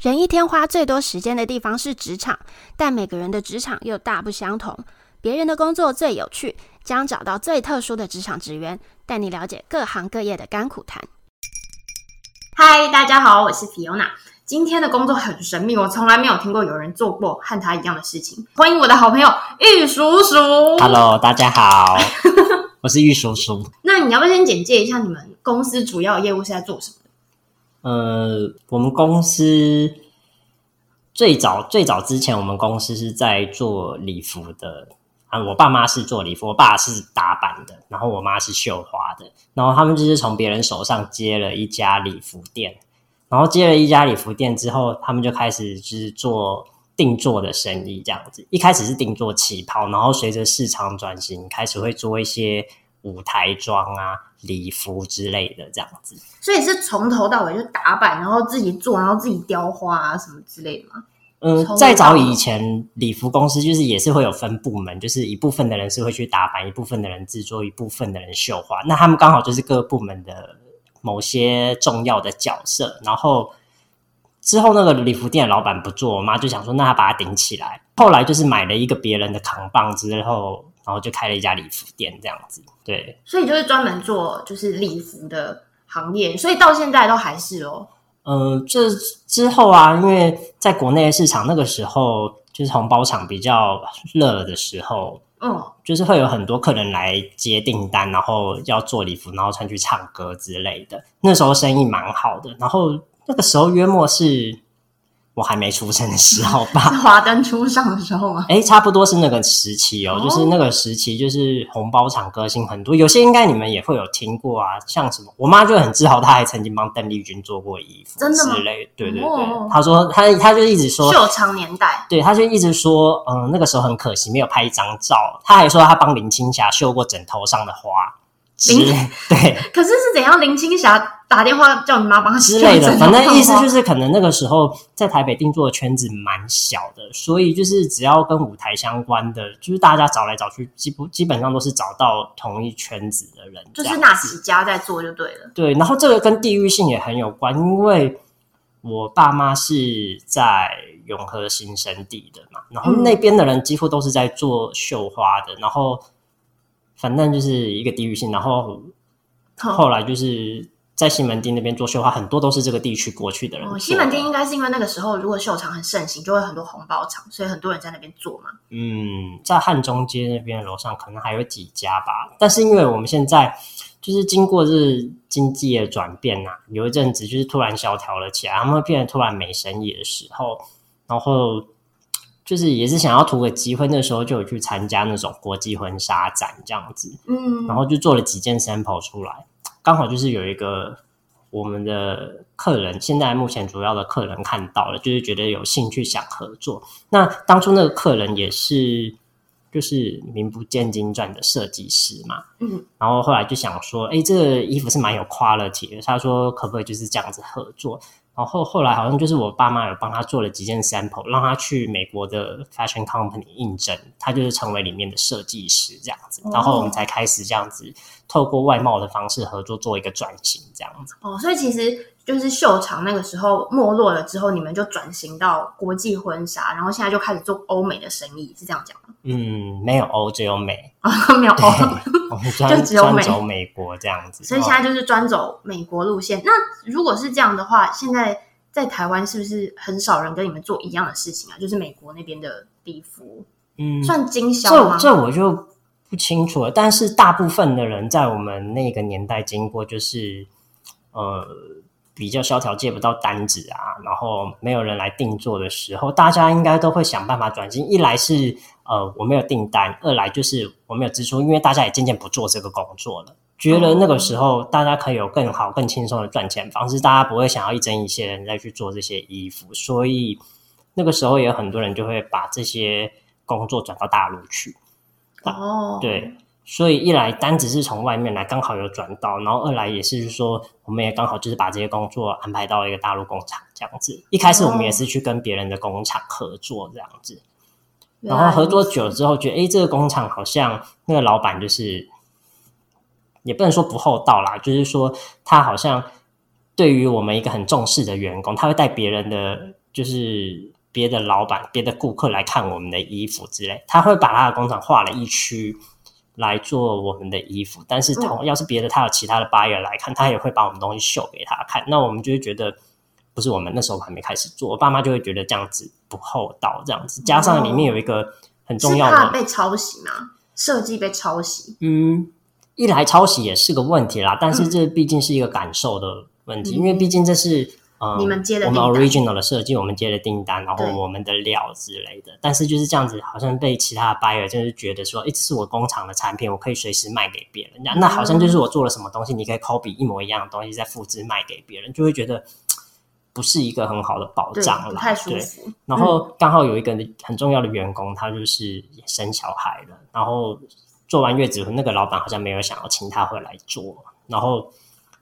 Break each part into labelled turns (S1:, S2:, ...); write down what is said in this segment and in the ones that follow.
S1: 人一天花最多时间的地方是职场，但每个人的职场又大不相同。别人的工作最有趣，将找到最特殊的职场职员，带你了解各行各业的甘苦谈。
S2: 嗨，大家好，我是 Fiona。今天的工作很神秘，我从来没有听过有人做过和他一样的事情。欢迎我的好朋友玉叔叔。
S3: Hello，大家好，我是玉叔叔。
S2: 那你要不要先简介一下你们公司主要业务是在做什么？
S3: 呃，我们公司最早最早之前，我们公司是在做礼服的啊。我爸妈是做礼服，我爸是打版的，然后我妈是绣花的。然后他们就是从别人手上接了一家礼服店，然后接了一家礼服店之后，他们就开始就是做定做的生意，这样子。一开始是定做旗袍，然后随着市场转型，开始会做一些舞台装啊。礼服之类的这样子，
S2: 所以是从头到尾就打版，然后自己做，然后自己雕花啊什么之类的吗？
S3: 嗯，再早以前，礼服公司就是也是会有分部门，就是一部分的人是会去打版，一部分的人制作，一部分的人绣花。那他们刚好就是各部门的某些重要的角色。然后之后那个礼服店的老板不做，我妈就想说，那他把它顶起来。后来就是买了一个别人的扛棒之后。然后就开了一家礼服店，这样子，对，
S2: 所以就是专门做就是礼服的行业，所以到现在都还是哦。
S3: 呃，这之后啊，因为在国内的市场那个时候就是红包场比较热的时候，嗯，就是会有很多客人来接订单，然后要做礼服，然后穿去唱歌之类的。那时候生意蛮好的，然后那个时候约莫是。我还没出生的时候吧，
S2: 华灯初上的时候吗？
S3: 哎，差不多是那个时期哦，哦，就是那个时期，就是红包场歌星很多，有些应该你们也会有听过啊，像什么，我妈就很自豪，她还曾经帮邓丽君做过衣服，
S2: 真的吗？
S3: 之类，对对对，哦、她说她她就一直说
S2: 秀场年代，
S3: 对，她就一直说，嗯，那个时候很可惜没有拍一张照，她还说她帮林青霞绣过枕头上的花。林对，
S2: 可是是怎样？林青霞打电话叫你妈帮她
S3: 之类的，反正意思就是，可能那个时候在台北定做的圈子蛮小的，所以就是只要跟舞台相关的，就是大家找来找去，基基本上都是找到同一圈子的人，
S2: 就是那几家在做就对了。
S3: 对，然后这个跟地域性也很有关，因为我爸妈是在永和新生地的嘛，然后那边的人几乎都是在做绣花的，然后。反正就是一个地域性，然后后来就是在西门町那边做绣花，很多都是这个地区过去的人。
S2: 哦，西门町应该是因为那个时候如果绣厂很盛行，就会很多红包厂，所以很多人在那边做嘛。
S3: 嗯，在汉中街那边楼上可能还有几家吧，但是因为我们现在就是经过这经济的转变呐、啊，有一阵子就是突然萧条了起来，他们变得突然没生意的时候，然后。就是也是想要图个机会，那时候就有去参加那种国际婚纱展这样子，嗯，然后就做了几件 sample 出来，刚好就是有一个我们的客人，现在目前主要的客人看到了，就是觉得有兴趣想合作。那当初那个客人也是就是名不见经传的设计师嘛，嗯，然后后来就想说，哎，这个衣服是蛮有 quality 的，他说可不可以就是这样子合作？然后后来好像就是我爸妈有帮他做了几件 sample，让他去美国的 fashion company 应征，他就是成为里面的设计师这样子。然后我们才开始这样子透过外贸的方式合作，做一个转型这样子。
S2: 哦，所以其实就是秀场那个时候没落了之后，你们就转型到国际婚纱，然后现在就开始做欧美的生意，是这样讲吗？
S3: 嗯，没有欧，只有美
S2: 啊，没有欧，
S3: 我们专就只有美走美国这样子，
S2: 所以现在就是专走美国路线。那如果是这样的话，现在在台湾是不是很少人跟你们做一样的事情啊？就是美国那边的礼服，嗯，算经销吗？
S3: 这这我就不清楚了。但是大部分的人在我们那个年代经过，就是呃。比较萧条，借不到单子啊，然后没有人来定做的时候，大家应该都会想办法转型。一来是呃我没有订单，二来就是我没有支出，因为大家也渐渐不做这个工作了，觉得那个时候大家可以有更好、更轻松的赚钱方式，大家不会想要一针一线人再去做这些衣服，所以那个时候也有很多人就会把这些工作转到大陆去。哦，对。所以一来单子是从外面来，刚好有转到，然后二来也是说，我们也刚好就是把这些工作安排到一个大陆工厂这样子。一开始我们也是去跟别人的工厂合作这样子，然后合作久了之后，觉得诶，这个工厂好像那个老板就是，也不能说不厚道啦，就是说他好像对于我们一个很重视的员工，他会带别人的就是别的老板、别的顾客来看我们的衣服之类，他会把他的工厂划了一区来做我们的衣服。但是同要是别的，他有其他的 buyer 来看，他也会把我们东西秀给他看。那我们就会觉得不是我们那时候还没开始做，我爸妈就会觉得这样子不厚道，这样子加上里面有一个很重要的，
S2: 被抄袭吗？设计被抄袭？
S3: 嗯，一来抄袭也是个问题啦，但是这毕竟是一个感受的问题，嗯、因为毕竟这是。
S2: 嗯，你们接的
S3: 我们 original 的设计，我们接的订单，然后我们的料之类的。但是就是这样子，好像被其他的 buyer 就是觉得说，哎，这是我工厂的产品，我可以随时卖给别人。那好像就是我做了什么东西，你可以 copy 一模一样的东西再复制卖给别人，就会觉得不是一个很好的保障了。
S2: 不太舒服。
S3: 对。然后刚好有一个很重要的员工，他就是生小孩了，然后做完月子，那个老板好像没有想要请他回来做，然后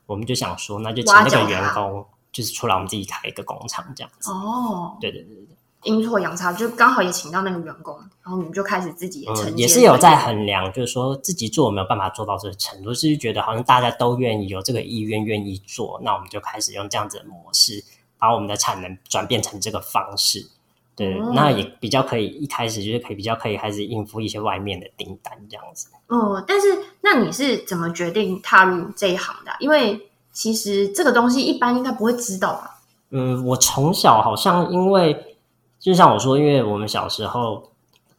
S3: 我们就想说，那就请那个员工。就是出来，我们自己开一个工厂这样子。
S2: 哦，
S3: 对对对对，
S2: 阴错阳差，就刚好也请到那个员工，然后你们就开始自己也承、嗯、
S3: 也是有在衡量，就是说自己做没有办法做到这个程度，就是觉得好像大家都愿意有这个意愿，愿意做，那我们就开始用这样子的模式，把我们的产能转变成这个方式。对，嗯、那也比较可以一开始就是可以比较可以开始应付一些外面的订单这样子。
S2: 哦，但是那你是怎么决定踏入这一行的？因为其实这个东西一般应该不会知道吧？
S3: 嗯，我从小好像因为，就像我说，因为我们小时候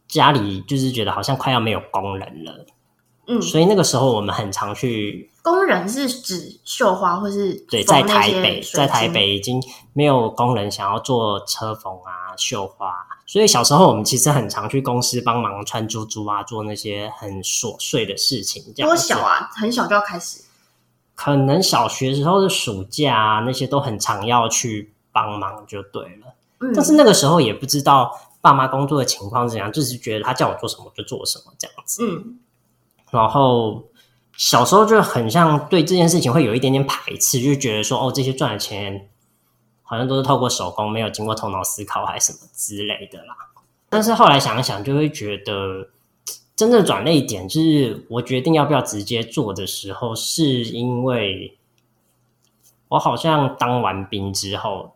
S3: 家里就是觉得好像快要没有工人了，嗯，所以那个时候我们很常去。
S2: 工人是指绣花或是
S3: 对，在台北，在台北已经没有工人想要做车缝啊、绣花，所以小时候我们其实很常去公司帮忙穿珠珠啊，做那些很琐碎的事情。这样
S2: 多小啊？很小就要开始。
S3: 可能小学时候的暑假啊，那些都很常要去帮忙就对了。嗯，但是那个时候也不知道爸妈工作的情况是怎样，就是觉得他叫我做什么就做什么这样子。嗯，然后小时候就很像对这件事情会有一点点排斥，就觉得说哦，这些赚的钱好像都是透过手工，没有经过头脑思考还是什么之类的啦。但是后来想一想，就会觉得。真正转捩点就是我决定要不要直接做的时候，是因为我好像当完兵之后，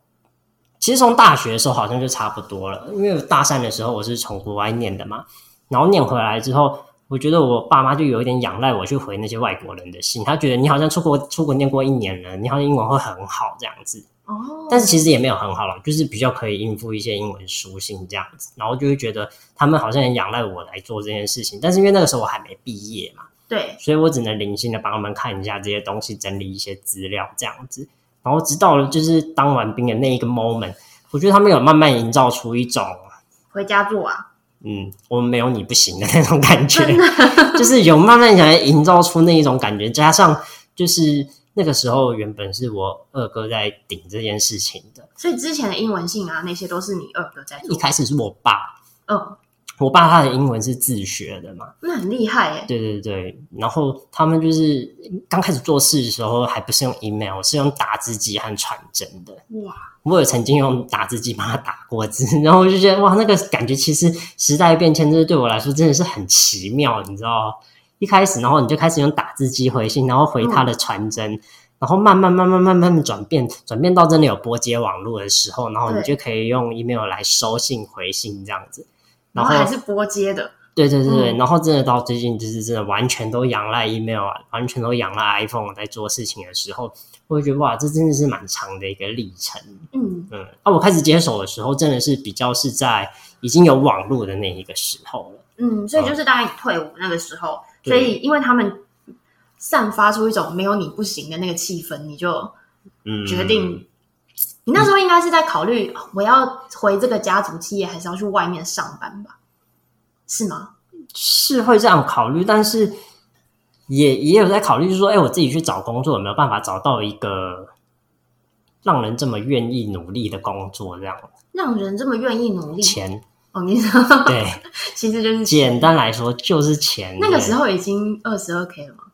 S3: 其实从大学的时候好像就差不多了。因为大三的时候我是从国外念的嘛，然后念回来之后，我觉得我爸妈就有一点仰赖我去回那些外国人的信，他觉得你好像出国出国念过一年了，你好像英文会很好这样子。哦，但是其实也没有很好了，就是比较可以应付一些英文书信这样子，然后就会觉得他们好像很仰赖我来做这件事情，但是因为那个时候我还没毕业嘛，
S2: 对，
S3: 所以我只能零星的帮他们看一下这些东西，整理一些资料这样子，然后直到了就是当完兵的那一个 moment，我觉得他们有慢慢营造出一种
S2: 回家做啊，
S3: 嗯，我们没有你不行的那种感觉，就是有慢慢想要营造出那一种感觉，加上就是。那个时候原本是我二哥在顶这件事情的，
S2: 所以之前的英文信啊那些都是你二哥在做。
S3: 一开始是我爸，
S2: 嗯，
S3: 我爸他的英文是自学的嘛，
S2: 那很厉害哎。
S3: 对对对，然后他们就是刚开始做事的时候还不是用 email，是用打字机和传真的。哇，我也曾经用打字机帮他打过字，然后我就觉得哇，那个感觉其实时代变迁，这对我来说真的是很奇妙，你知道。一开始，然后你就开始用打字机回信，然后回他的传真，嗯、然后慢慢慢慢慢慢转变，转变到真的有拨接网络的时候，然后你就可以用 email 来收信回信这样子。
S2: 然后，还是拨接的。
S3: 对对对对，嗯、然后真的到最近就是真的完全都仰赖 email 啊，完全都仰赖 iPhone 在做事情的时候，我会觉得哇，这真的是蛮长的一个历程。嗯嗯，啊，我开始接手的时候，真的是比较是在已经有网络的那一个时候了。
S2: 嗯，所以就是大概你退伍那个时候。所以，因为他们散发出一种没有你不行的那个气氛，你就决定，嗯、你那时候应该是在考虑，我要回这个家族企业，还是要去外面上班吧？是吗？
S3: 是会这样考虑，但是也也有在考虑，就是说，哎，我自己去找工作，有没有办法找到一个让人这么愿意努力的工作？这样
S2: 让人这么愿意努力，
S3: 钱。
S2: 哦，你说
S3: 对，
S2: 其实就是
S3: 简单来说就是钱。
S2: 那个时候已经二十二 K 了吗？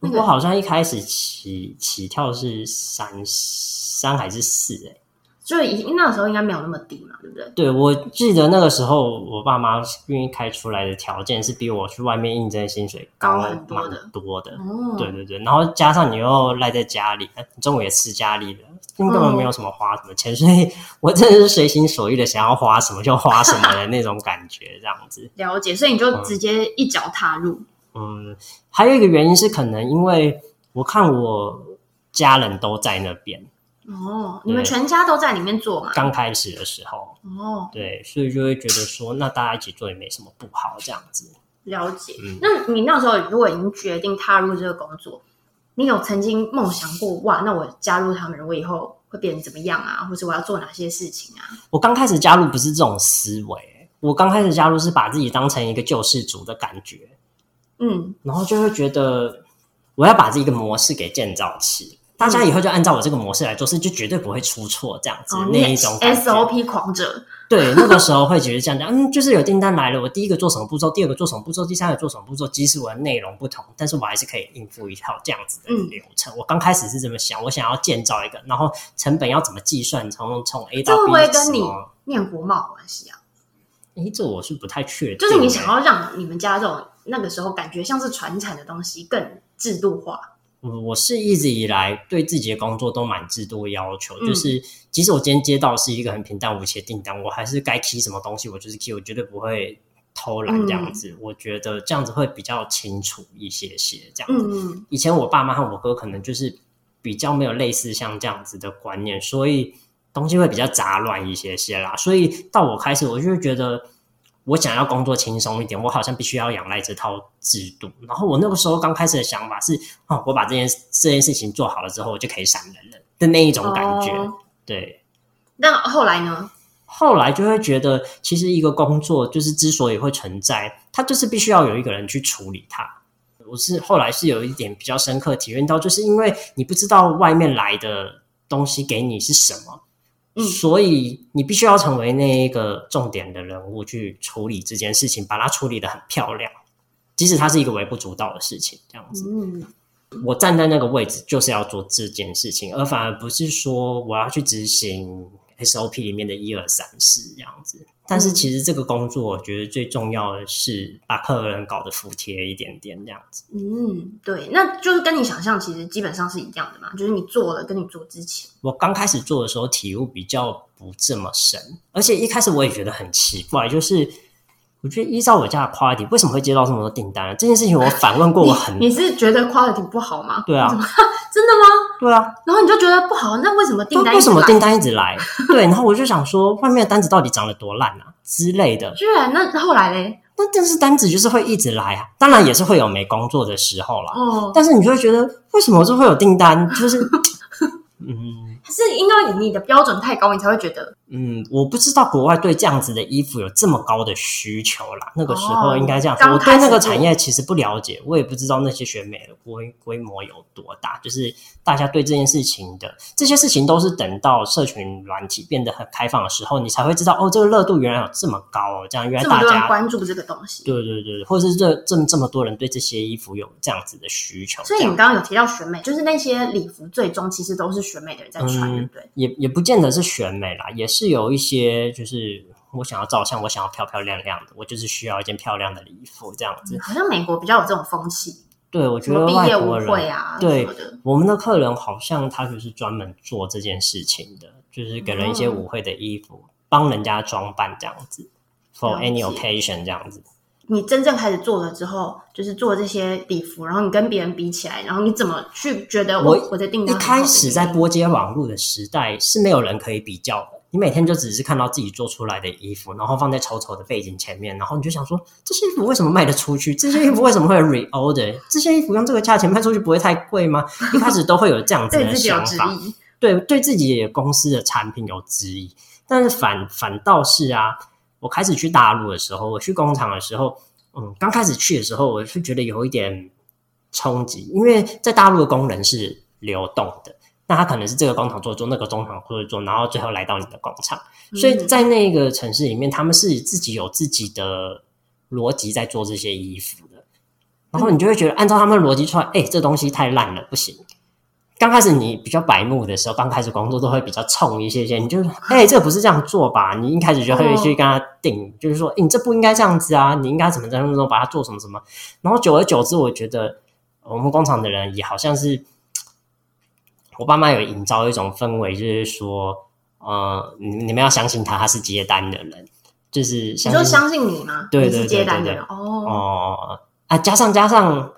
S3: 那个、我好像一开始起起跳是三三还是四哎、欸，
S2: 所以那个时候应该没有那么低嘛，对不对？
S3: 对，我记得那个时候我爸妈愿意开出来的条件是比我去外面应征薪水高，
S2: 高很多的，
S3: 多的。
S2: 哦，
S3: 对对对，然后加上你又赖在家里，中午也吃家里的，根本没有什么花什么钱，哦、所以 我真的是随心所欲的想要花什么就花什么的那种感觉，这样子。
S2: 了解，所以你就直接一脚踏入。
S3: 嗯，还有一个原因是可能因为我看我家人都在那边。
S2: 哦，你们全家都在里面做嘛？
S3: 刚开始的时候，
S2: 哦，
S3: 对，所以就会觉得说，那大家一起做也没什么不好，这样子。
S2: 了解。嗯，那你那时候如果已经决定踏入这个工作，你有曾经梦想过，哇，那我加入他们，我以后会变成怎么样啊？或者我要做哪些事情啊？
S3: 我刚开始加入不是这种思维，我刚开始加入是把自己当成一个救世主的感觉，
S2: 嗯，
S3: 然后就会觉得我要把这一个模式给建造起。大家以后就按照我这个模式来做事，就绝对不会出错，这样子、哦、那一种
S2: SOP 狂者。
S3: 对，那个时候会觉得这样讲，嗯，就是有订单来了，我第一个做什么步骤，第二个做什么步骤，第三个做什么步骤，即使我的内容不同，但是我还是可以应付一套这样子的流程。嗯、我刚开始是这么想，我想要建造一个，然后成本要怎么计算，从从 A 到 B。
S2: 这会不会跟你念国贸有关系啊？
S3: 诶，这我是不太确定。
S2: 就是你想要让你们家这种那个时候感觉像是传产的东西更制度化。
S3: 我是一直以来对自己的工作都蛮制度要求，
S2: 嗯、
S3: 就是即使我今天接到是一个很平淡无奇的订单，我还是该 key 什么东西，我就是 key，我绝对不会偷懒这样子。嗯、我觉得这样子会比较清楚一些些。这样子，
S2: 嗯、
S3: 以前我爸妈和我哥可能就是比较没有类似像这样子的观念，所以东西会比较杂乱一些些啦。所以到我开始，我就会觉得。我想要工作轻松一点，我好像必须要仰赖这套制度。然后我那个时候刚开始的想法是，哦，我把这件这件事情做好了之后，我就可以闪人了的那一种感觉。哦、对。
S2: 那后来呢？
S3: 后来就会觉得，其实一个工作就是之所以会存在，它就是必须要有一个人去处理它。我是后来是有一点比较深刻体验到，就是因为你不知道外面来的东西给你是什么。嗯，所以你必须要成为那一个重点的人物去处理这件事情，把它处理得很漂亮，即使它是一个微不足道的事情，这样子。
S2: 嗯，
S3: 我站在那个位置就是要做这件事情，而反而不是说我要去执行 SOP 里面的一二三四这样子。但是其实这个工作，我觉得最重要的是把客人搞得服帖一点点这样子。
S2: 嗯，对，那就是跟你想象其实基本上是一样的嘛。就是你做了，跟你做之前，
S3: 我刚开始做的时候体悟比较不这么深，而且一开始我也觉得很奇怪，就是我觉得依照我家的 quality，为什么会接到这么多订单呢？这件事情我反问过我很，
S2: 你，你是觉得 quality 不好吗？
S3: 对啊，
S2: 真的吗？
S3: 对啊，
S2: 然后你就觉得不好，那为什么订单
S3: 为什么订单一直来？对，然后我就想说，外面的单子到底长得多烂啊之类的。
S2: 居然那后来嘞？
S3: 那但是单子就是会一直来啊，当然也是会有没工作的时候啦。
S2: 哦，
S3: 但是你就会觉得，为什么就会有订单？就是，嗯。
S2: 是因为你的标准太高，你才会觉得。
S3: 嗯，我不知道国外对这样子的衣服有这么高的需求啦。那个时候应该这样说，哦、我对那个产业其实不了解，我也不知道那些选美的规规模有多大。就是大家对这件事情的这些事情，都是等到社群软体变得很开放的时候，你才会知道哦，这个热度原来有这么高哦。这样原来大家
S2: 关注这个东西，
S3: 对对对，或者是这这么这么多人对这些衣服有这样子的需求。
S2: 所以你刚刚有提到选美，就是那些礼服最终其实都是选美的人在穿，对不对？
S3: 嗯、也也不见得是选美啦，也是有一些。就是我想要照相，我想要漂漂亮亮的，我就是需要一件漂亮的礼服，这样子。
S2: 好像美国比较有这种风气。
S3: 对，我觉得外国人
S2: 毕业舞会啊，
S3: 对我们的客人好像他就是专门做这件事情的，就是给人一些舞会的衣服，帮、嗯、人家装扮这样子，for any occasion 这样子。
S2: 你真正开始做了之后，就是做这些礼服，然后你跟别人比起来，然后你怎么去觉得我我，我在订单？
S3: 一开始在拨接网络的时代是没有人可以比较的。你每天就只是看到自己做出来的衣服，然后放在丑丑的背景前面，然后你就想说，这些衣服为什么卖得出去？这些衣服为什么会有 reorder？这些衣服用这个价钱卖出去不会太贵吗？一开始都会有这样子的 想法，对，对，对自己公司的产品有质疑。但是反反倒是啊，我开始去大陆的时候，我去工厂的时候，嗯，刚开始去的时候，我是觉得有一点冲击，因为在大陆的工人是流动的。那他可能是这个工厂做做，那个工厂做做，然后最后来到你的工厂。所以在那个城市里面，他们是自己有自己的逻辑在做这些衣服的。然后你就会觉得，按照他们的逻辑出来，哎，这东西太烂了，不行。刚开始你比较白目的时候，刚开始工作都会比较冲一些些，你就哎、欸，这个不是这样做吧？你一开始就会去跟他定，哦、就是说、欸，你这不应该这样子啊，你应该怎么怎么怎么把它做什么什么。然后久而久之，我觉得我们工厂的人也好像是，我爸妈有营造一种氛围，就是说，呃，你你们要相信他，他是接单的人，就是
S2: 你说相信你吗？
S3: 对对对，对，对，对，
S2: 是接单的人
S3: 哦哦啊，加上加上。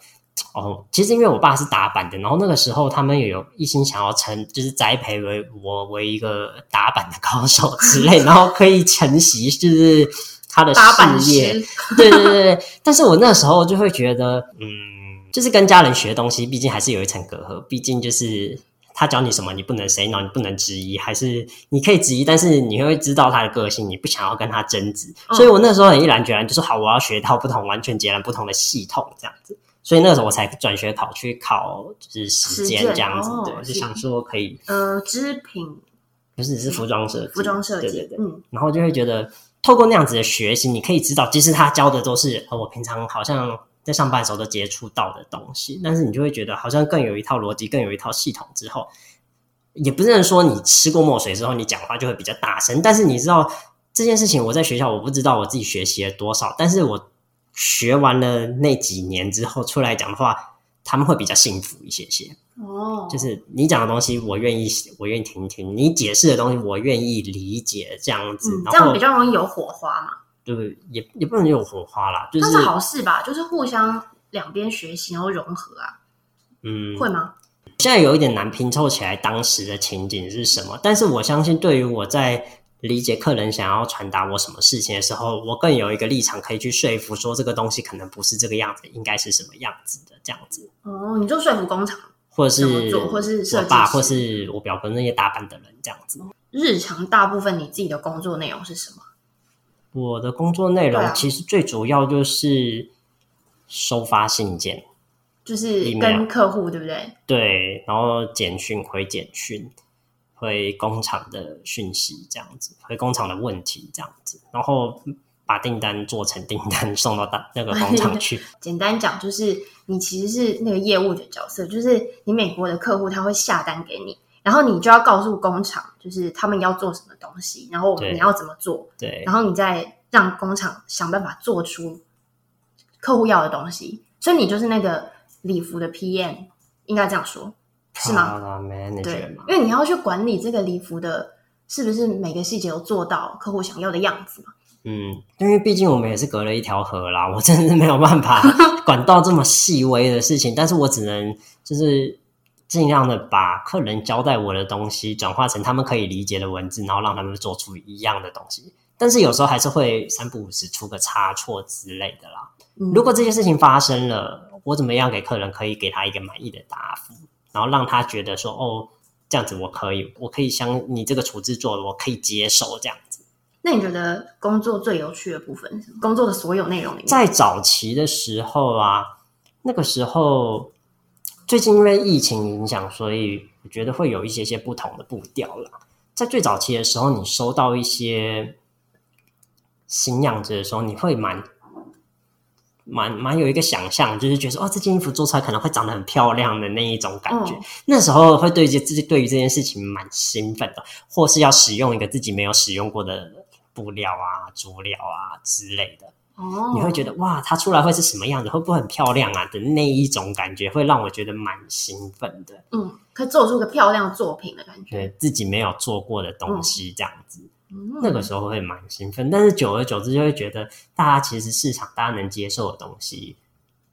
S3: 哦，其实因为我爸是打板的，然后那个时候他们也有一心想要成，就是栽培为我为一个打板的高手之类，然后可以承袭就是他的事业。对对对对，但是我那时候就会觉得，嗯，就是跟家人学东西，毕竟还是有一层隔阂。毕竟就是他教你什么，你不能 say no，你不能质疑，还是你可以质疑，但是你会知道他的个性，你不想要跟他争执。所以我那时候很毅然决然，就是好，我要学一套不同、完全截然不同的系统，这样子。所以那个时候我才转学考去考，就是时间这样子，对，就想说可以，
S2: 呃，织品
S3: 不是是服装设计，
S2: 服装设计，
S3: 对对对，嗯，然后就会觉得透过那样子的学习，你可以知道，其实他教的都是我平常好像在上班的时候都接触到的东西，但是你就会觉得好像更有一套逻辑，更有一套系统之后，也不是说你吃过墨水之后你讲话就会比较大声，但是你知道这件事情，我在学校我不知道我自己学习了多少，但是我。学完了那几年之后出来讲的话，他们会比较幸福一些些。哦，就是你讲的东西，我愿意，我愿意听听；你解释的东西，我愿意理解。这样子，
S2: 嗯、这样比较容易有火花嘛？
S3: 对不对？也也不能有火花啦，就是
S2: 那是好事吧？就是互相两边学习，然后融合啊。嗯，会吗？
S3: 现在有一点难拼凑起来当时的情景是什么，但是我相信，对于我在。理解客人想要传达我什么事情的时候，我更有一个立场可以去说服，说这个东西可能不是这个样子，应该是什么样子的这样子。
S2: 哦，你就说服工厂，
S3: 或者是
S2: 做，或是
S3: 我爸，或是我表哥那些打扮的人这样子。
S2: 日常大部分你自己的工作内容是什么？
S3: 我的工作内容其实最主要就是收发信件，
S2: 就是跟客户对不对？
S3: 对，然后简讯回简讯。回工厂的讯息这样子，回工厂的问题这样子，然后把订单做成订单送到大那个工厂 去。
S2: 简单讲，就是你其实是那个业务的角色，就是你美国的客户他会下单给你，然后你就要告诉工厂，就是他们要做什么东西，然后你要怎么做，
S3: 对，
S2: 然后你再让工厂想办法做出客户要的东西。所以你就是那个礼服的 PM，应该这样说。是吗？对，因为你要去管理这个礼服的，是不是每个细节都做到客户想要的样子嘛？
S3: 嗯，因为毕竟我们也是隔了一条河啦，我真的是没有办法 管到这么细微的事情，但是我只能就是尽量的把客人交代我的东西转化成他们可以理解的文字，然后让他们做出一样的东西。但是有时候还是会三不五时出个差错之类的啦。嗯，如果这些事情发生了，我怎么样给客人可以给他一个满意的答复？然后让他觉得说哦，这样子我可以，我可以像你这个处置做的，我可以接受这样子。
S2: 那你觉得工作最有趣的部分是？工作的所有内容里面，
S3: 在早期的时候啊，那个时候最近因为疫情影响，所以我觉得会有一些些不同的步调了。在最早期的时候，你收到一些新样子的时候，你会蛮。蛮蛮有一个想象，就是觉得哦，这件衣服做出来可能会长得很漂亮的那一种感觉。嗯、那时候会对这自己对于这件事情蛮兴奋的，或是要使用一个自己没有使用过的布料啊、佐料啊之类的。哦，你会觉得哇，它出来会是什么样子？会不会很漂亮啊？的那一种感觉，会让我觉得蛮兴奋的。
S2: 嗯，可以做出个漂亮作品的感觉，
S3: 对自己没有做过的东西这样子。嗯那个时候会蛮兴奋，但是久而久之就会觉得，大家其实市场大家能接受的东西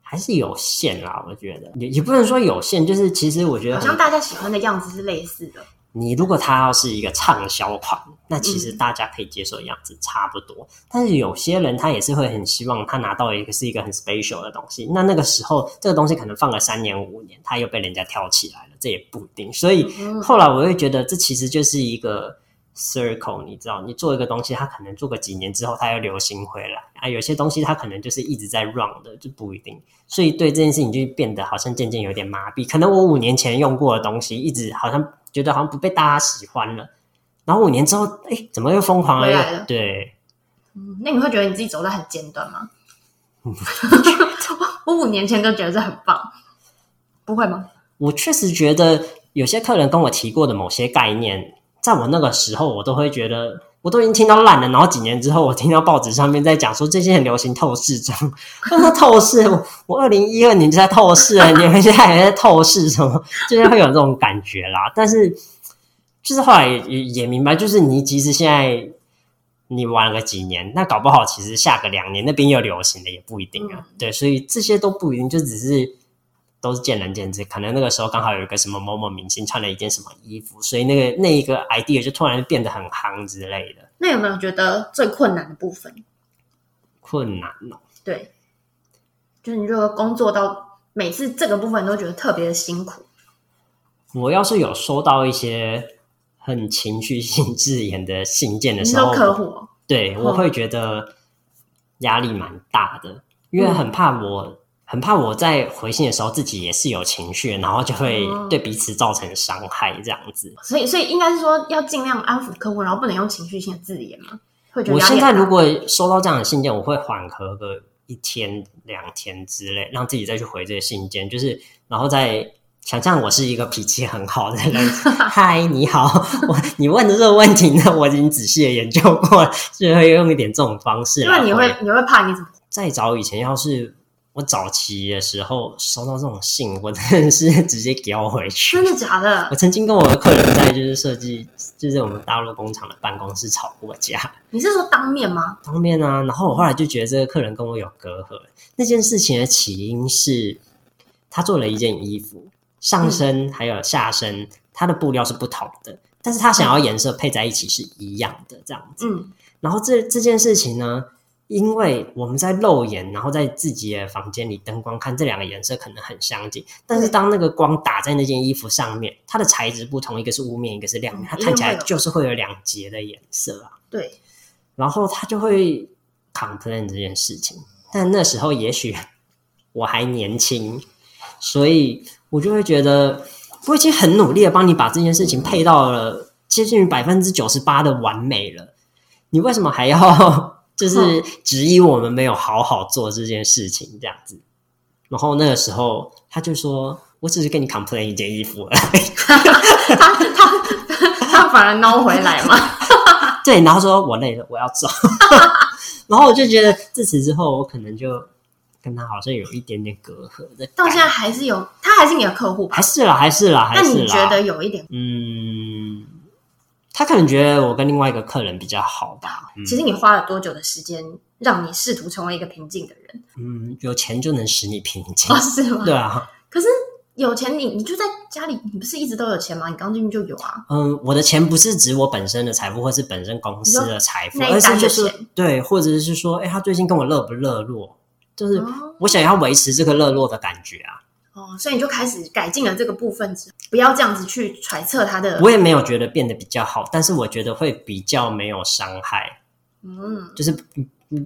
S3: 还是有限啦。我觉得也也不能说有限，就是其实我觉得
S2: 好像大家喜欢的样子是类似的。
S3: 你如果它要是一个畅销款，那其实大家可以接受的样子差不多。嗯、但是有些人他也是会很希望他拿到一个是一个很 special 的东西，那那个时候这个东西可能放了三年五年，他又被人家挑起来了，这也不一定。所以后来我会觉得，这其实就是一个。Circle，你知道，你做一个东西，它可能做个几年之后，它又流行回来啊。有些东西它可能就是一直在 run 的，就不一定。所以对这件事情就变得好像渐渐有点麻痹。可能我五年前用过的东西，一直好像觉得好像不被大家喜欢了。然后五年之后，哎，怎么又疯狂了？对，
S2: 嗯，那你会觉得你自己走在很尖端吗？我五年前就觉得这很棒，不会吗？
S3: 我确实觉得。有些客人跟我提过的某些概念，在我那个时候，我都会觉得我都已经听到烂了。然后几年之后，我听到报纸上面在讲说最近很流行透视装，说透视，我二零一二年就在透视了，你们现在还在透视什么？就是会有这种感觉啦。但是就是后来也也明白，就是你即使现在你玩了个几年，那搞不好其实下个两年那边又流行的也不一定啊。对，所以这些都不一定，就只是。都是见仁见智，可能那个时候刚好有一个什么某某明星穿了一件什么衣服，所以那个那一个 idea 就突然变得很夯之类的。
S2: 那有没有觉得最困难的部分？
S3: 困难哦，
S2: 对，就是你如果工作到每次这个部分都觉得特别的辛苦。
S3: 我要是有收到一些很情绪性字眼的信件的时候，
S2: 客户，
S3: 对，我会觉得压力蛮大的，因为很怕我。很怕我在回信的时候自己也是有情绪，然后就会对彼此造成伤害这样子。
S2: 所以，所以应该是说要尽量安抚客户，然后不能用情绪性的字眼嘛。会觉得
S3: 我现在如果收到这样的信件，我会缓和个一天两天之类，让自己再去回这个信件，就是然后再想象我是一个脾气很好的人。嗨，你好，我你问的这个问题呢，我已经仔细的研究过了，所以会用一点这种方式。
S2: 那你会你会怕你怎么？
S3: 再早以前要是。我早期的时候收到这种信，我真的是 直接叼回去。
S2: 真的假的？
S3: 我曾经跟我的客人在就是设计，就是我们大陆工厂的办公室吵过架。
S2: 你是说当面吗？
S3: 当面啊！然后我后来就觉得这个客人跟我有隔阂。那件事情的起因是，他做了一件衣服，上身还有下身，它的布料是不同的，但是他想要颜色配在一起是一样的这样子。嗯。然后这这件事情呢？因为我们在肉眼，然后在自己的房间里灯光看这两个颜色可能很相近，但是当那个光打在那件衣服上面，它的材质不同，一个是雾面，一个是亮面，它看起来就是会有两截的颜色啊。
S2: 对，
S3: 然后他就会 complain 这件事情，但那时候也许我还年轻，所以我就会觉得我已经很努力的帮你把这件事情配到了接近于百分之九十八的完美了，你为什么还要？就是质疑我们没有好好做这件事情这样子，然后那个时候他就说：“我只是跟你 complain 一件衣服而已。”他
S2: 他他反而捞回来嘛？
S3: 对，然后说我累了，我要走。然后我就觉得自此之后，我可能就跟他好像有一点点隔阂的。
S2: 到现在还是有，他还是你的客户吧？
S3: 还是啦，还是啦，还是啦。
S2: 那你觉得有一点？
S3: 嗯。他可能觉得我跟另外一个客人比较好吧。
S2: 嗯、其实你花了多久的时间，让你试图成为一个平静的人？
S3: 嗯，有钱就能使你平静，
S2: 哦，是吗？
S3: 对啊。
S2: 可是有钱你，你你就在家里，你不是一直都有钱吗？你刚进去就有啊。
S3: 嗯，我的钱不是指我本身的财富，或是本身公司的财富，而是就是对，或者是说，哎，他最近跟我热不热络？就是我想要维持这个热络的感觉啊。
S2: 哦，所以你就开始改进了这个部分，不要这样子去揣测他的。
S3: 我也没有觉得变得比较好，但是我觉得会比较没有伤害。嗯，就是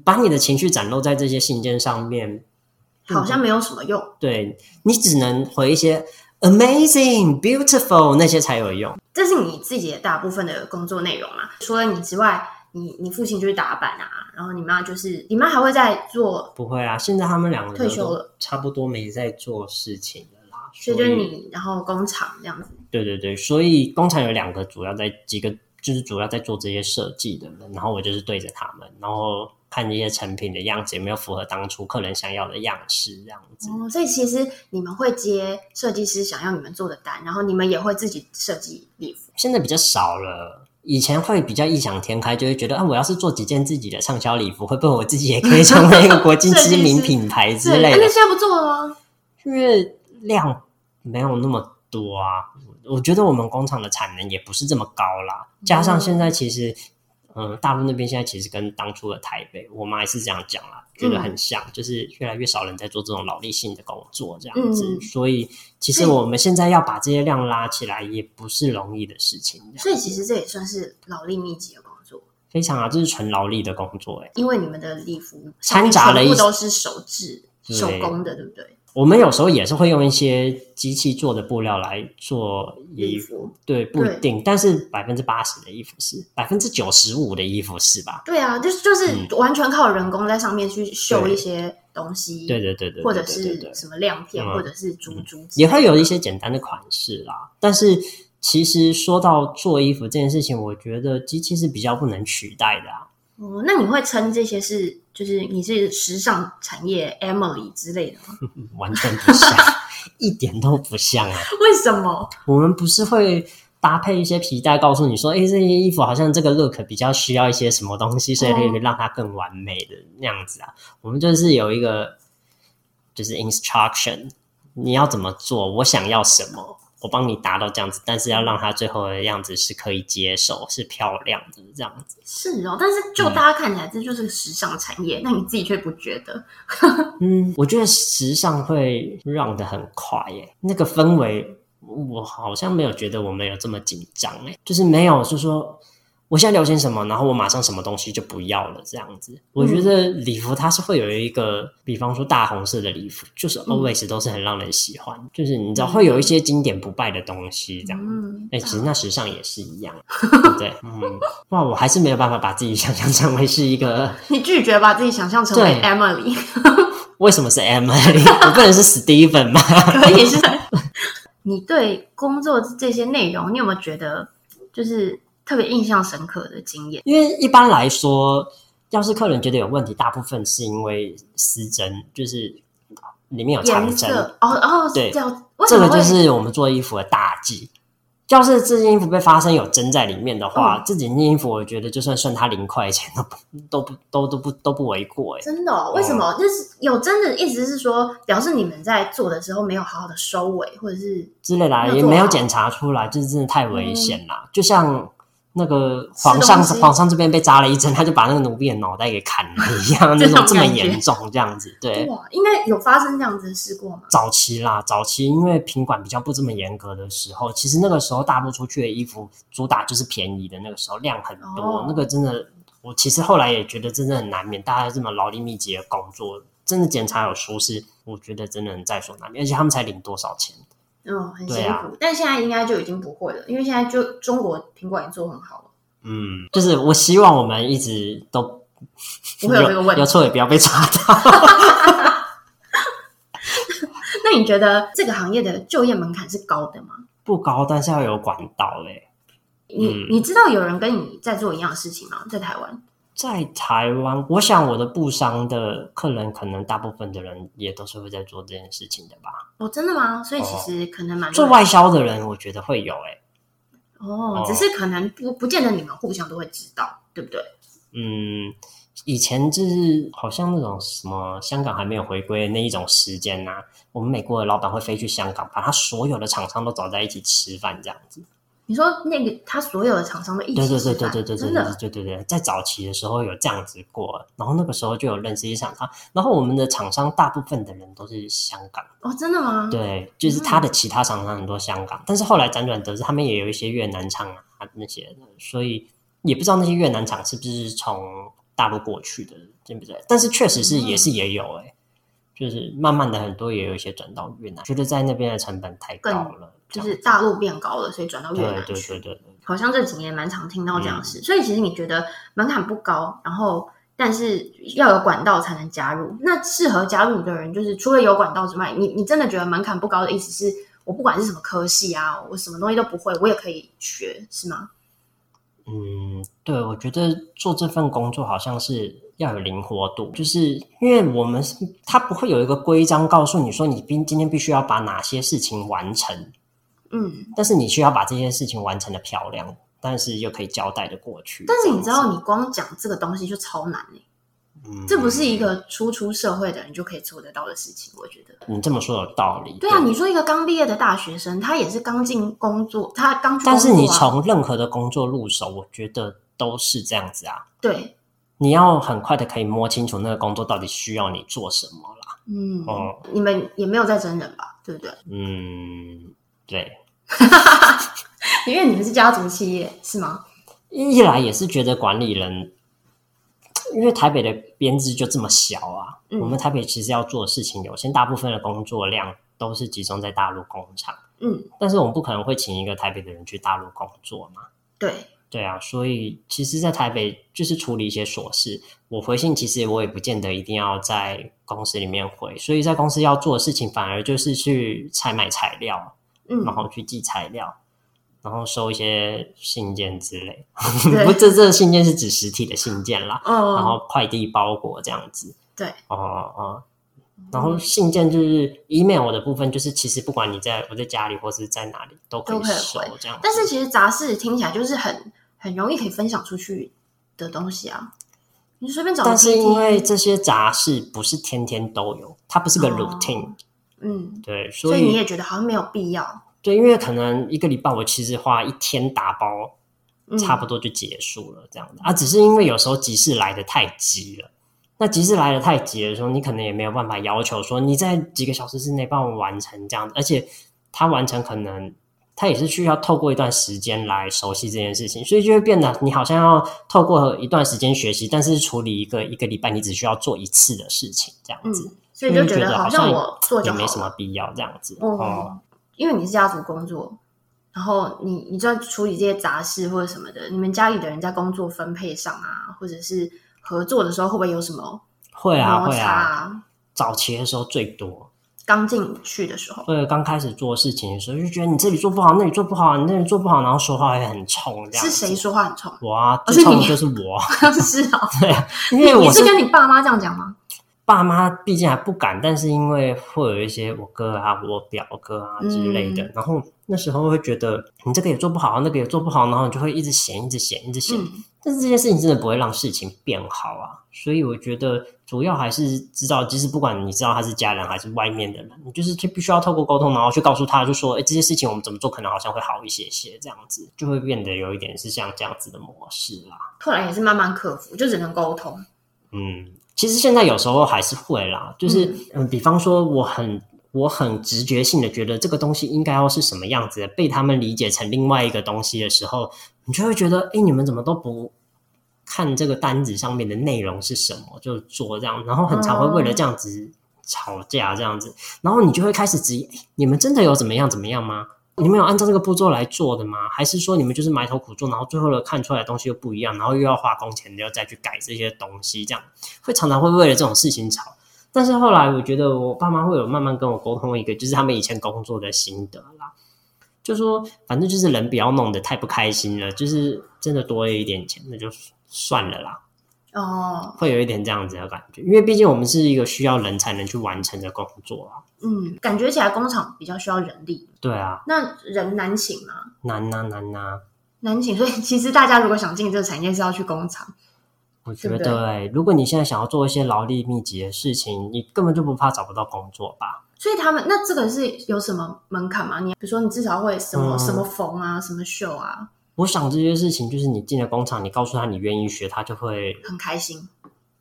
S3: 把你的情绪展露在这些信件上面，
S2: 好像没有什么用。
S3: 对，你只能回一些 amazing、beautiful 那些才有用。
S2: 这是你自己的大部分的工作内容嘛？除了你之外，你你父亲就是打板啊。然后你妈就是，你妈还会在做？
S3: 不会啊，现在他们两个退休了，差不多没在做事情了啦。
S2: 所以就是你，然后工厂这样子。
S3: 对对对，所以工厂有两个主要在几个，就是主要在做这些设计的人，然后我就是对着他们，然后看这些成品的样子有没有符合当初客人想要的样式这样子。
S2: 哦，所以其实你们会接设计师想要你们做的单，然后你们也会自己设计礼服。
S3: 现在比较少了。以前会比较异想天开，就会觉得啊，我要是做几件自己的畅销礼服，会不会我自己也可以 成为一个国际知名品牌之类的？
S2: 那现在不做了吗？
S3: 因为量没有那么多啊。我觉得我们工厂的产能也不是这么高啦，加上现在其实。嗯，大陆那边现在其实跟当初的台北，我妈也是这样讲啦，觉得很像，嗯、就是越来越少人在做这种劳力性的工作，这样子。嗯、所以，其实我们现在要把这些量拉起来，也不是容易的事情。
S2: 所以，其实这也算是劳力密集的工作。
S3: 非常啊，这是纯劳力的工作哎。
S2: 因为你们的礼服掺杂了一都是手制手工的，对不对？
S3: 我们有时候也是会用一些机器做的布料来做衣服，
S2: 衣服
S3: 对，不一定，但是百分之八十的衣服是，百分之九十五的衣服是吧？
S2: 对啊，就是就是完全靠人工在上面去绣一些东西，
S3: 对对对对，
S2: 或者是什么亮片，或者是珠珠，
S3: 也会有一些简单的款式啦。但是其实说到做衣服这件事情，我觉得机器是比较不能取代的啊。
S2: 哦，那你会称这些是，就是你是时尚产业 Emily 之类的吗？
S3: 完全不像，一点都不像啊！
S2: 为什么？
S3: 我们不是会搭配一些皮带，告诉你说，哎，这件衣服好像这个 look 比较需要一些什么东西，所以可以让它更完美的那样子啊。哦、我们就是有一个，就是 instruction，你要怎么做，我想要什么。我帮你达到这样子，但是要让它最后的样子是可以接受、是漂亮的这样子。
S2: 是哦，但是就大家看起来，这就是个时尚产业，那、嗯、你自己却不觉得？
S3: 嗯，我觉得时尚会让的很快耶，那个氛围，我好像没有觉得我们有这么紧张哎，就是没有，就是说。我现在流行什么，然后我马上什么东西就不要了，这样子。我觉得礼服它是会有一个，比方说大红色的礼服，就是 always 都是很让人喜欢，嗯、就是你知道会有一些经典不败的东西，这样。哎、嗯，其实那时尚也是一样，对不对？嗯，哇，我还是没有办法把自己想象成为是一个，
S2: 你拒绝把自己想象成为 Emily，
S3: 为什么是 Emily？我不能是 Steven 吗？
S2: 可以是。你对工作这些内容，你有没有觉得就是？特别印象深刻的经验，
S3: 因为一般来说，要是客人觉得有问题，大部分是因为失真，就是里面有藏针。
S2: 哦哦，对，
S3: 这这个就是我们做衣服的大忌。要是这件衣服被发生有针在里面的话，嗯、这几件衣服我觉得就算算它零块钱都不都不都都不都不为过哎。
S2: 真的、哦？为什么？就、嗯、是有针的意思是说，表示你们在做的时候没有好好的收尾，或者是
S3: 之类的、啊，也没有检查出来，就是真的太危险了、嗯。就像。那个皇上，皇上这边被扎了一针，他就把那个奴婢的脑袋给砍了一样，那种这么严重，这样子，对。
S2: 哇，应该有发生这样子的事过吗？
S3: 早期啦，早期因为品管比较不这么严格的时候，其实那个时候大陆出去的衣服主打就是便宜的，那个时候量很多，哦、那个真的，我其实后来也觉得真的很难免，大家这么劳力密集的工作，真的检查有疏失，我觉得真的很在所难免，而且他们才领多少钱？
S2: 嗯，很辛苦，啊，但现在应该就已经不会了，因为现在就中国品管也做很好了。
S3: 嗯，就是我希望我们一直都
S2: 不会有这个问题，
S3: 有错也不要被查到。
S2: 那你觉得这个行业的就业门槛是高的吗？
S3: 不高，但是要有管道嘞。
S2: 你、嗯、你知道有人跟你在做一样的事情吗？在台湾？
S3: 在台湾，我想我的布商的客人，可能大部分的人也都是会在做这件事情的吧？
S2: 哦，真的吗？所以其实可能蛮、哦、
S3: 做外销的人，我觉得会有诶。
S2: 哦，只是可能不不见得你们互相都会知道，对不对？
S3: 嗯，以前就是好像那种什么香港还没有回归那一种时间呐、啊，我们美国的老板会飞去香港，把他所有的厂商都找在一起吃饭，这样子。
S2: 你说那个他所有的厂商都一起？
S3: 对对对对对对对对对对，在早期的时候有这样子过，然后那个时候就有认识一些厂商，然后我们的厂商大部分的人都是香港。
S2: 哦，真的吗？
S3: 对，就是他的其他厂商很多香港，嗯、但是后来辗转得知，他们也有一些越南厂啊那些的，所以也不知道那些越南厂是不是从大陆过去的，对不对？但是确实是也是也有哎、欸。嗯就是慢慢的，很多也有一些转到越南，觉得在那边的成本太高了，
S2: 就是大陆变高了，所以转到越南去。
S3: 对对对对，
S2: 好像这几年蛮常听到这样事，嗯。所以其实你觉得门槛不高，然后但是要有管道才能加入。那适合加入的人，就是除了有管道之外，你你真的觉得门槛不高的意思是我不管是什么科系啊，我什么东西都不会，我也可以学，是吗？
S3: 嗯，对，我觉得做这份工作好像是。要有灵活度，就是因为我们他不会有一个规章告诉你说，你今今天必须要把哪些事情完成，嗯，但是你需要把这些事情完成的漂亮，但是又可以交代的过去。
S2: 但是你知道，你光讲这个东西就超难哎，嗯，这不是一个初出社会的人就可以做得到的事情。我觉得
S3: 你这么说有道理。
S2: 对啊，对，你说一个刚毕业的大学生，他也是刚进工作，他刚去啊，
S3: 但是你从任何的工作入手，我觉得都是这样子啊。
S2: 对。
S3: 你要很快的可以摸清楚那个工作到底需要你做什么啦。
S2: 嗯，哦，你们也没有在真人吧？对不对？
S3: 嗯，对。
S2: 因为你们是家族企业，是吗？
S3: 一来也是觉得管理人因为台北的编制就这么小啊，
S2: 嗯、
S3: 我们台北其实要做的事情有限，大部分的工作量都是集中在大陆工厂。
S2: 嗯，
S3: 但是我们不可能会请一个台北的人去大陆工作嘛。
S2: 对，
S3: 对啊，所以其实，在台北就是处理一些琐事。我回信其实我也不见得一定要在公司里面回，所以在公司要做的事情，反而就是去采买材料，
S2: 嗯，
S3: 然后去寄材料。然后收一些信件之类，不，这这信件是指实体的信件啦。
S2: 哦。
S3: 然后快递包裹这样子。
S2: 对。
S3: 哦哦。然后信件就是 email 的部分，就是其实不管你在我在家里或是在哪里都可以收这样。
S2: 但是其实杂事听起来就是很很容易可以分享出去的东西啊。你随便找。
S3: 但是因为这些杂事不是天天都有，它不是个 routine。
S2: 嗯。
S3: 对，
S2: 所以你也觉得好像没有必要。
S3: 对，因为可能一个礼拜我其实花一天打包，差不多就结束了这样子、嗯、啊。只是因为有时候急事来的太急了，那急事来的太急的时候，你可能也没有办法要求说你在几个小时之内帮我完成这样子。而且他完成可能他也是需要透过一段时间来熟悉这件事情，所以就会变得你好像要透过一段时间学习，但是处理一个一个礼拜你只需要做一次的事情这样子，
S2: 嗯、所以就觉得好像我做
S3: 就没什么必要这样子
S2: 哦。嗯因为你是家族工作，然后你你在处理这些杂事或者什么的，你们家里的人在工作分配上啊，或者是合作的时候，会不会有什么
S3: 会啊？
S2: 会啊，
S3: 早期的时候最多，
S2: 刚进去的时候，
S3: 对，刚开始做事情的时候，就觉得你这里做不好，那里做不好，你那里做不好，然后说话也很冲，这样。
S2: 是谁说话很冲？
S3: 我啊，最冲的就是我。
S2: 是啊、哦，
S3: 对，因为我
S2: 你是跟你爸妈这样讲吗？
S3: 爸妈毕竟还不敢，但是因为会有一些我哥啊、我表哥啊之类的，嗯、然后那时候会觉得你这个也做不好，那个也做不好，然后你就会一直嫌、一直嫌、一直嫌。嗯、但是这件事情真的不会让事情变好啊，所以我觉得主要还是知道，即使不管你知道他是家人还是外面的人，你就是必须要透过沟通，然后去告诉他，就说：“哎，这些事情我们怎么做可能好像会好一些些，这样子就会变得有一点是像这样子的模式啦。”
S2: 后来也是慢慢克服，就只能沟通。
S3: 嗯。其实现在有时候还是会啦，就是嗯，比方说我很我很直觉性的觉得这个东西应该要是什么样子的，被他们理解成另外一个东西的时候，你就会觉得，哎，你们怎么都不看这个单子上面的内容是什么就做这样，然后很常会为了这样子吵架这样子，然后你就会开始质疑，你们真的有怎么样怎么样吗？你们有按照这个步骤来做的吗？还是说你们就是埋头苦做，然后最后的看出来的东西又不一样，然后又要花工钱，又再去改这些东西，这样会常常会为了这种事情吵。但是后来我觉得我爸妈会有慢慢跟我沟通一个，就是他们以前工作的心得啦，就说反正就是人不要弄得太不开心了，就是真的多了一点钱，那就算了啦。
S2: 哦，
S3: 会有一点这样子的感觉，因为毕竟我们是一个需要人才能去完成的工作啊。
S2: 嗯，感觉起来工厂比较需要人力。
S3: 对啊，
S2: 那人难请吗？
S3: 难呐，难呐，
S2: 难请。所以其实大家如果想进这个产业，是要去工厂。
S3: 我觉得，对，如果你现在想要做一些劳力密集的事情，你根本就不怕找不到工作吧？
S2: 所以他们那这个是有什么门槛吗？你比如说，你至少会什么、嗯、什么缝啊，什么绣啊？
S3: 我想这些事情就是你进了工厂，你告诉他你愿意学，他就会
S2: 很开心。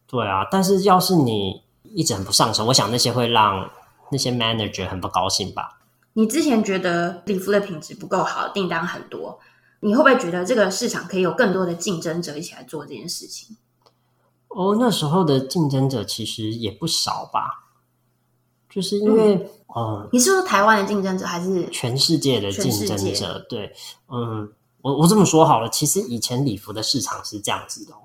S3: 对啊，但是要是你一直很不上手，我想那些会让那些 manager 很不高兴吧。
S2: 你之前觉得礼服的品质不够好，订单很多，你会不会觉得这个市场可以有更多的竞争者一起来做这件事情？
S3: 哦，那时候的竞争者其实也不少吧，就是因为，嗯，
S2: 哦，你是说台湾的竞争者，还是
S3: 全世界的竞争者？对，嗯。我我这么说好了，其实以前礼服的市场是这样子的哦。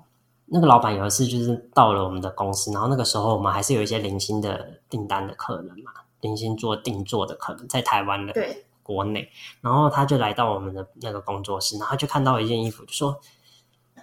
S3: 那个老板有一次就是到了我们的公司，然后那个时候我们还是有一些零星的订单的客人嘛，零星做定做的客人在台湾的对国内，然后他就来到我们的那个工作室，然后就看到一件衣服，就说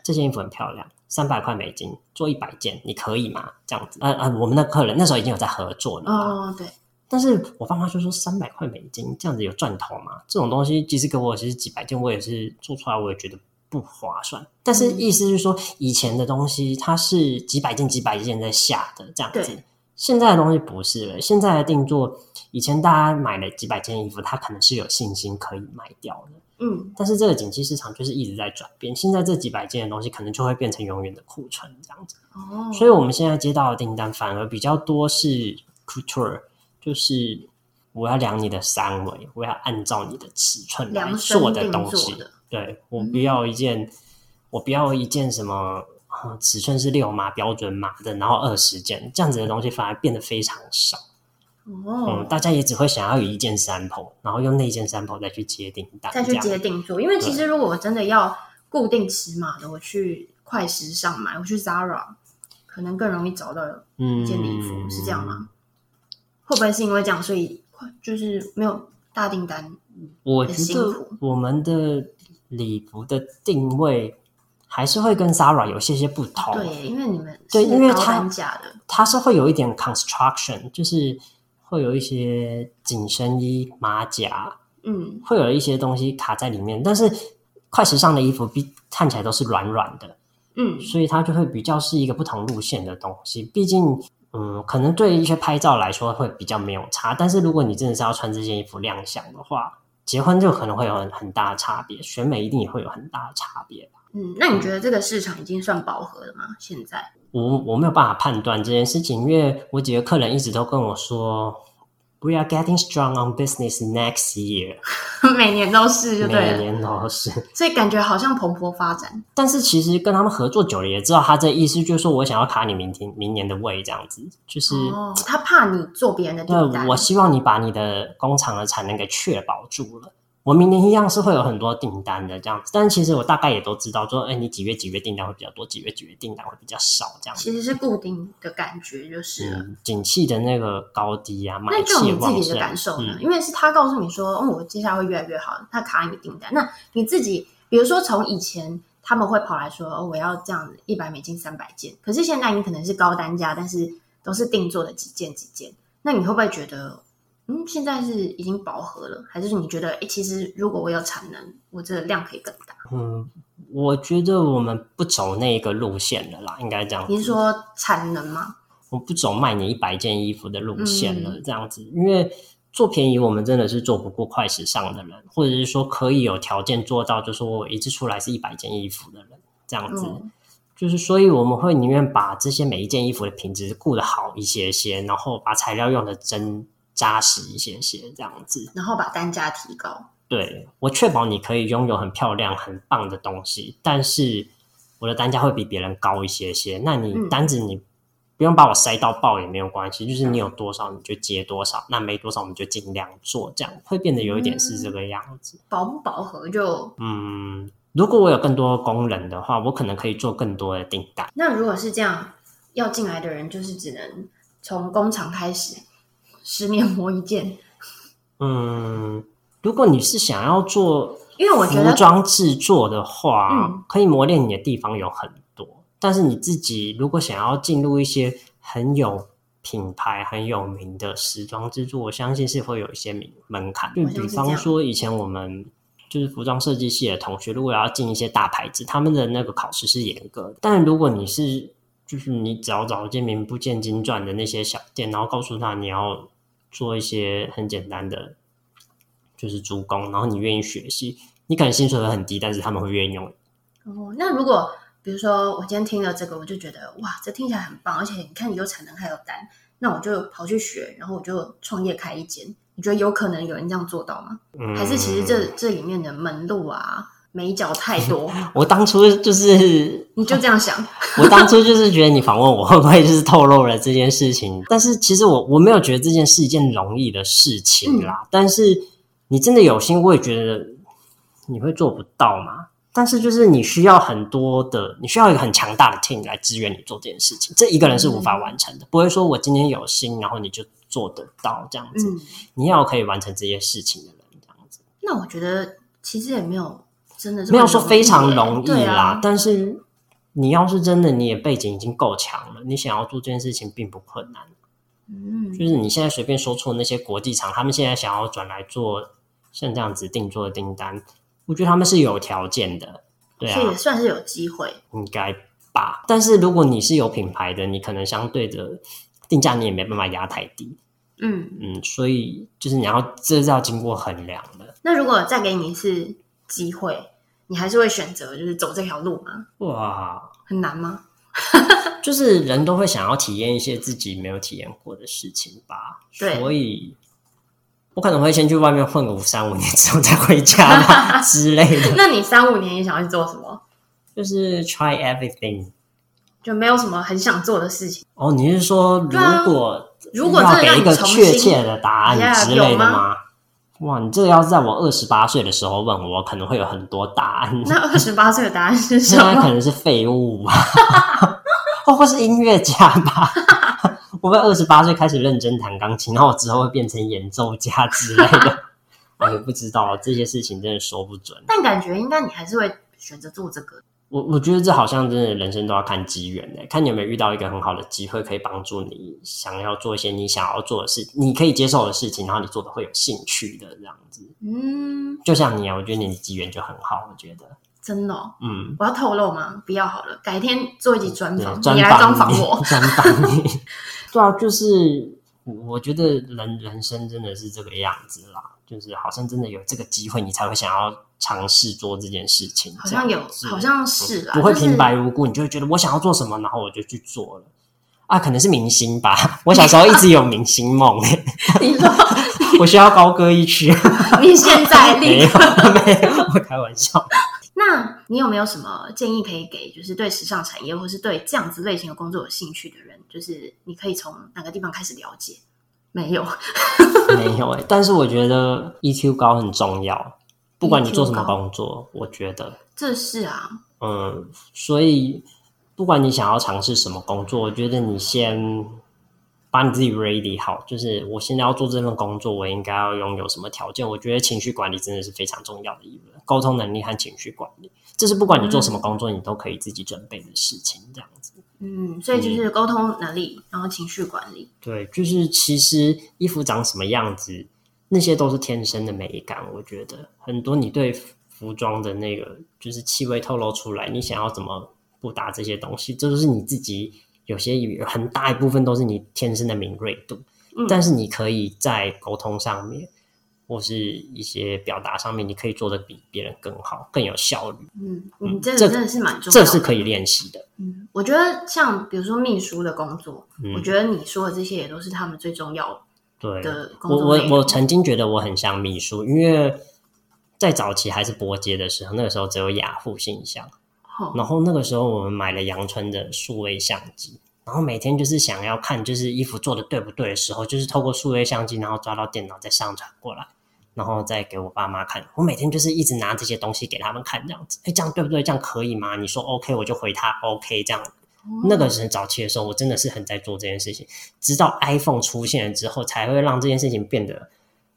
S3: 这件衣服很漂亮，三百块美金做一百件，你可以吗？这样子，呃呃，我们的客人那时候已经有在合作了
S2: 哦，对。
S3: 但是我爸妈就说三百块美金这样子有赚头吗？这种东西即使给我其实几百件，我也是做出来，我也觉得不划算。但是意思是说，以前的东西它是几百件几百件在下的这样子，现在的东西不是了。现在的定做，以前大家买了几百件衣服，他可能是有信心可以卖掉的。
S2: 嗯，
S3: 但是这个景气市场就是一直在转变，现在这几百件的东西可能就会变成永远的库存这样子。
S2: 哦，
S3: 所以我们现在接到的订单反而比较多是 couture。就是我要量你的三围，我要按照你的尺寸来做的东西。对，我不要一件，嗯、我不要一件什么嗯、尺寸是六码标准码的，然后二十件这样子的东西反而变得非常少。
S2: 哦、
S3: 嗯，大家也只会想要有一件 sample，然后用那件 sample 再去接订单，
S2: 再去接定做。因为其实如果我真的要固定尺码的，我去快时尚买，我去 Zara，可能更容易找到一件礼服，嗯、是这样吗？会不会是因为这样，所以就是没有大订单？
S3: 我觉得我们的礼服的定位还是会跟 Zara 有些些不同。
S2: 对，因为你们
S3: 对，因为它
S2: 的，
S3: 它是会有一点 construction，就是会有一些紧身衣、马甲，
S2: 嗯，
S3: 会有一些东西卡在里面。但是快时尚的衣服比看起来都是软软的，
S2: 嗯，
S3: 所以它就会比较是一个不同路线的东西。毕竟。嗯，可能对一些拍照来说会比较没有差，但是如果你真的是要穿这件衣服亮相的话，结婚就可能会有很很大的差别，选美一定也会有很大的差别。
S2: 嗯，那你觉得这个市场已经算饱和了吗？现在？
S3: 我我没有办法判断这件事情，因为我几个客人一直都跟我说。We are getting strong on business next year。
S2: 每年都是，就对了，
S3: 每年都是，
S2: 所以感觉好像蓬勃发展。
S3: 但是其实跟他们合作久了，也知道他这意思就是说我想要卡你明天明年的位，这样子，就是、
S2: 哦、他怕你做别人的订单。
S3: 对，我希望你把你的工厂的产能给确保住了。我明年一样是会有很多订单的这样子，但是其实我大概也都知道，说，哎，你几月几月订单会比较多，几月几月订单会比较少，这样子。
S2: 其实是固定的感觉，就是、
S3: 嗯、景气的那个高低啊，
S2: 那就你自己的感受呢？嗯、因为是他告诉你说，哦，我接下来会越来越好，他卡你订单。那你自己，比如说从以前他们会跑来说，哦，我要这样子一百美金三百件，可是现在你可能是高单价，但是都是定做的几件几件，那你会不会觉得？嗯，现在是已经饱和了，还是你觉得，哎、欸，其实如果我有产能，我这个量可以更大？
S3: 嗯，我觉得我们不走那个路线了啦，应该这样。
S2: 你是说产能吗？
S3: 我不走卖你一百件衣服的路线了，这样子，嗯、因为做便宜，我们真的是做不过快时尚的人，或者是说可以有条件做到，就是说我一次出来是一百件衣服的人，这样子，嗯、就是所以我们会宁愿把这些每一件衣服的品质顾得好一些些，然后把材料用的真。扎实一些些，这样子，
S2: 然后把单价提高。
S3: 对，我确保你可以拥有很漂亮、很棒的东西，但是我的单价会比别人高一些些。那你单子你不用把我塞到爆也没有关系，嗯、就是你有多少你就接多少，那没多少我们就尽量做，这样会变得有一点是这个样子。
S2: 饱不饱和就
S3: 嗯，如果我有更多工人的话，我可能可以做更多的订单。
S2: 那如果是这样，要进来的人就是只能从工厂开始。十年磨一剑。
S3: 嗯，如果你是想要做，
S2: 因为我觉得
S3: 服装制作的话，可以磨练你的地方有很多。嗯、但是你自己如果想要进入一些很有品牌、很有名的时装制作，我相信是会有一些门槛。就比方说，以前我们就是服装设计系的同学，如果要进一些大牌子，他们的那个考试是严格的。但如果你是就是你只要找一间名不见经传的那些小店，然后告诉他你要做一些很简单的，就是主攻，然后你愿意学习，你可能薪水会很低，但是他们会愿意用。
S2: 哦，那如果比如说我今天听了这个，我就觉得哇，这听起来很棒，而且你看你有产能还有单，那我就跑去学，然后我就创业开一间。你觉得有可能有人这样做到吗？嗯，还是其实这这里面的门路啊？眉角太多，
S3: 我当初就是
S2: 你就这样想，
S3: 我当初就是觉得你访问我会不会就是透露了这件事情，但是其实我我没有觉得这件是一件容易的事情啦。嗯、但是你真的有心，我也觉得你会做不到嘛。但是就是你需要很多的，你需要一个很强大的 team 来支援你做这件事情，这一个人是无法完成的。嗯、不会说我今天有心，然后你就做得到这样子。嗯、你要可以完成这些事情的人这样子。
S2: 那我觉得其实也没有。真的是
S3: 没有说非常容易啦，啊、但是你要是真的，你的背景已经够强了，你想要做这件事情并不困难。
S2: 嗯，
S3: 就是你现在随便说出那些国际厂，他们现在想要转来做像这样子定做的订单，我觉得他们是有条件的，对啊，
S2: 也算是有机会，
S3: 应该吧。但是如果你是有品牌的，你可能相对的定价你也没办法压太低。
S2: 嗯
S3: 嗯，所以就是你要这是要经过衡量的。
S2: 那如果再给你一次机会？你还是会选择就是走这条路吗？
S3: 哇，
S2: 很难吗？
S3: 就是人都会想要体验一些自己没有体验过的事情吧。
S2: 对，
S3: 所以我可能会先去外面混个五三五年之后再回家吧 之类的。
S2: 那你三五年你想要去做什么？
S3: 就是 try everything，
S2: 就没有什么很想做的事情。
S3: 哦，你是说如果、
S2: 啊、如果要
S3: 给一个确切的答案之类的吗？吗哇，你这个要是在我二十八岁的时候问我，可能会有很多答案。
S2: 那二十八岁的答案是什么？
S3: 那可能是废物吧，或是音乐家吧。我会二十八岁开始认真弹钢琴，然后我之后会变成演奏家之类的。我也不知道这些事情，真的说不准。
S2: 但感觉应该你还是会选择做这个。
S3: 我我觉得这好像真的人生都要看机缘诶，看你有没有遇到一个很好的机会，可以帮助你想要做一些你想要做的事，你可以接受的事情，然后你做的会有兴趣的这样子。嗯，就像你啊，我觉得你的机缘就很好，我觉得
S2: 真的、哦。
S3: 嗯，
S2: 我要透露吗？不要好了，改天做一集专访，
S3: 专
S2: 你来专访我，
S3: 专访你。对啊，就是我觉得人人生真的是这个样子啦。就是好像真的有这个机会，你才会想要尝试做这件事情。
S2: 好像有，好像是啦，
S3: 不会平白无故，你就会觉得我想要做什么，然后我就去做了。啊，可能是明星吧。我小时候一直有明星梦。
S2: 你说，
S3: 我需要高歌一曲。
S2: 你现在 立
S3: 刻没有，没有，我开玩笑。
S2: 那你有没有什么建议可以给，就是对时尚产业或是对这样子类型的工作有兴趣的人？就是你可以从哪个地方开始了解？没有，
S3: 没有哎、欸，但是我觉得 EQ 高很重要，不管你做什么工作，我觉得
S2: 这是啊，
S3: 嗯，所以不管你想要尝试什么工作，我觉得你先把你自己 ready 好，就是我现在要做这份工作，我应该要拥有什么条件？我觉得情绪管理真的是非常重要的一个沟通能力和情绪管理，这是不管你做什么工作，嗯、你都可以自己准备的事情，这样子。
S2: 嗯，所以就是沟通能力，嗯、然后情绪管理。
S3: 对，就是其实衣服长什么样子，那些都是天生的美感。我觉得很多你对服装的那个就是气味透露出来，你想要怎么不搭这些东西，这都是你自己有些有很大一部分都是你天生的敏锐度。嗯，但是你可以在沟通上面。或是一些表达上面，你可以做的比别人更好，更有效率。
S2: 嗯，你这个真的是蛮重要的，
S3: 这是可以练习的。
S2: 嗯，我觉得像比如说秘书的工作，嗯，我觉得你说的这些也都是他们最重要的工作。
S3: 我我我曾经觉得我很像秘书，因为在早期还是拨接的时候，那个时候只有雅虎信箱，哦，然后那个时候我们买了阳春的数位相机。然后每天就是想要看，就是衣服做的对不对的时候，就是透过数位相机，然后抓到电脑再上传过来。然后再给我爸妈看，我每天就是一直拿这些东西给他们看，这样子，哎，这样对不对？这样可以吗？你说 OK，我就回他 OK，这样。嗯、那个是早期的时候，我真的是很在做这件事情，直到 iPhone 出现了之后，才会让这件事情变得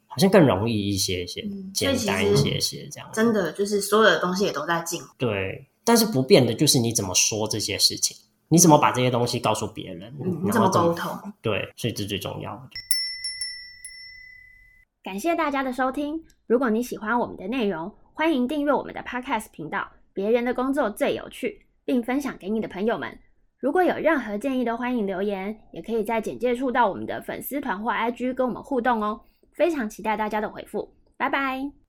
S3: 好像更容易一些些，嗯、简单一些些，这样。
S2: 真的就是所有的东西也都在进步。
S3: 对，但是不变的就是你怎么说这些事情，你怎么把这些东西告诉别人，
S2: 嗯、你怎么沟通？
S3: 对，所以这最重要的。
S1: 感谢大家的收听。如果你喜欢我们的内容，欢迎订阅我们的 Podcast 频道。别人的工作最有趣，并分享给你的朋友们。如果有任何建议，都欢迎留言，也可以在简介处到我们的粉丝团或 IG 跟我们互动哦。非常期待大家的回复，拜拜。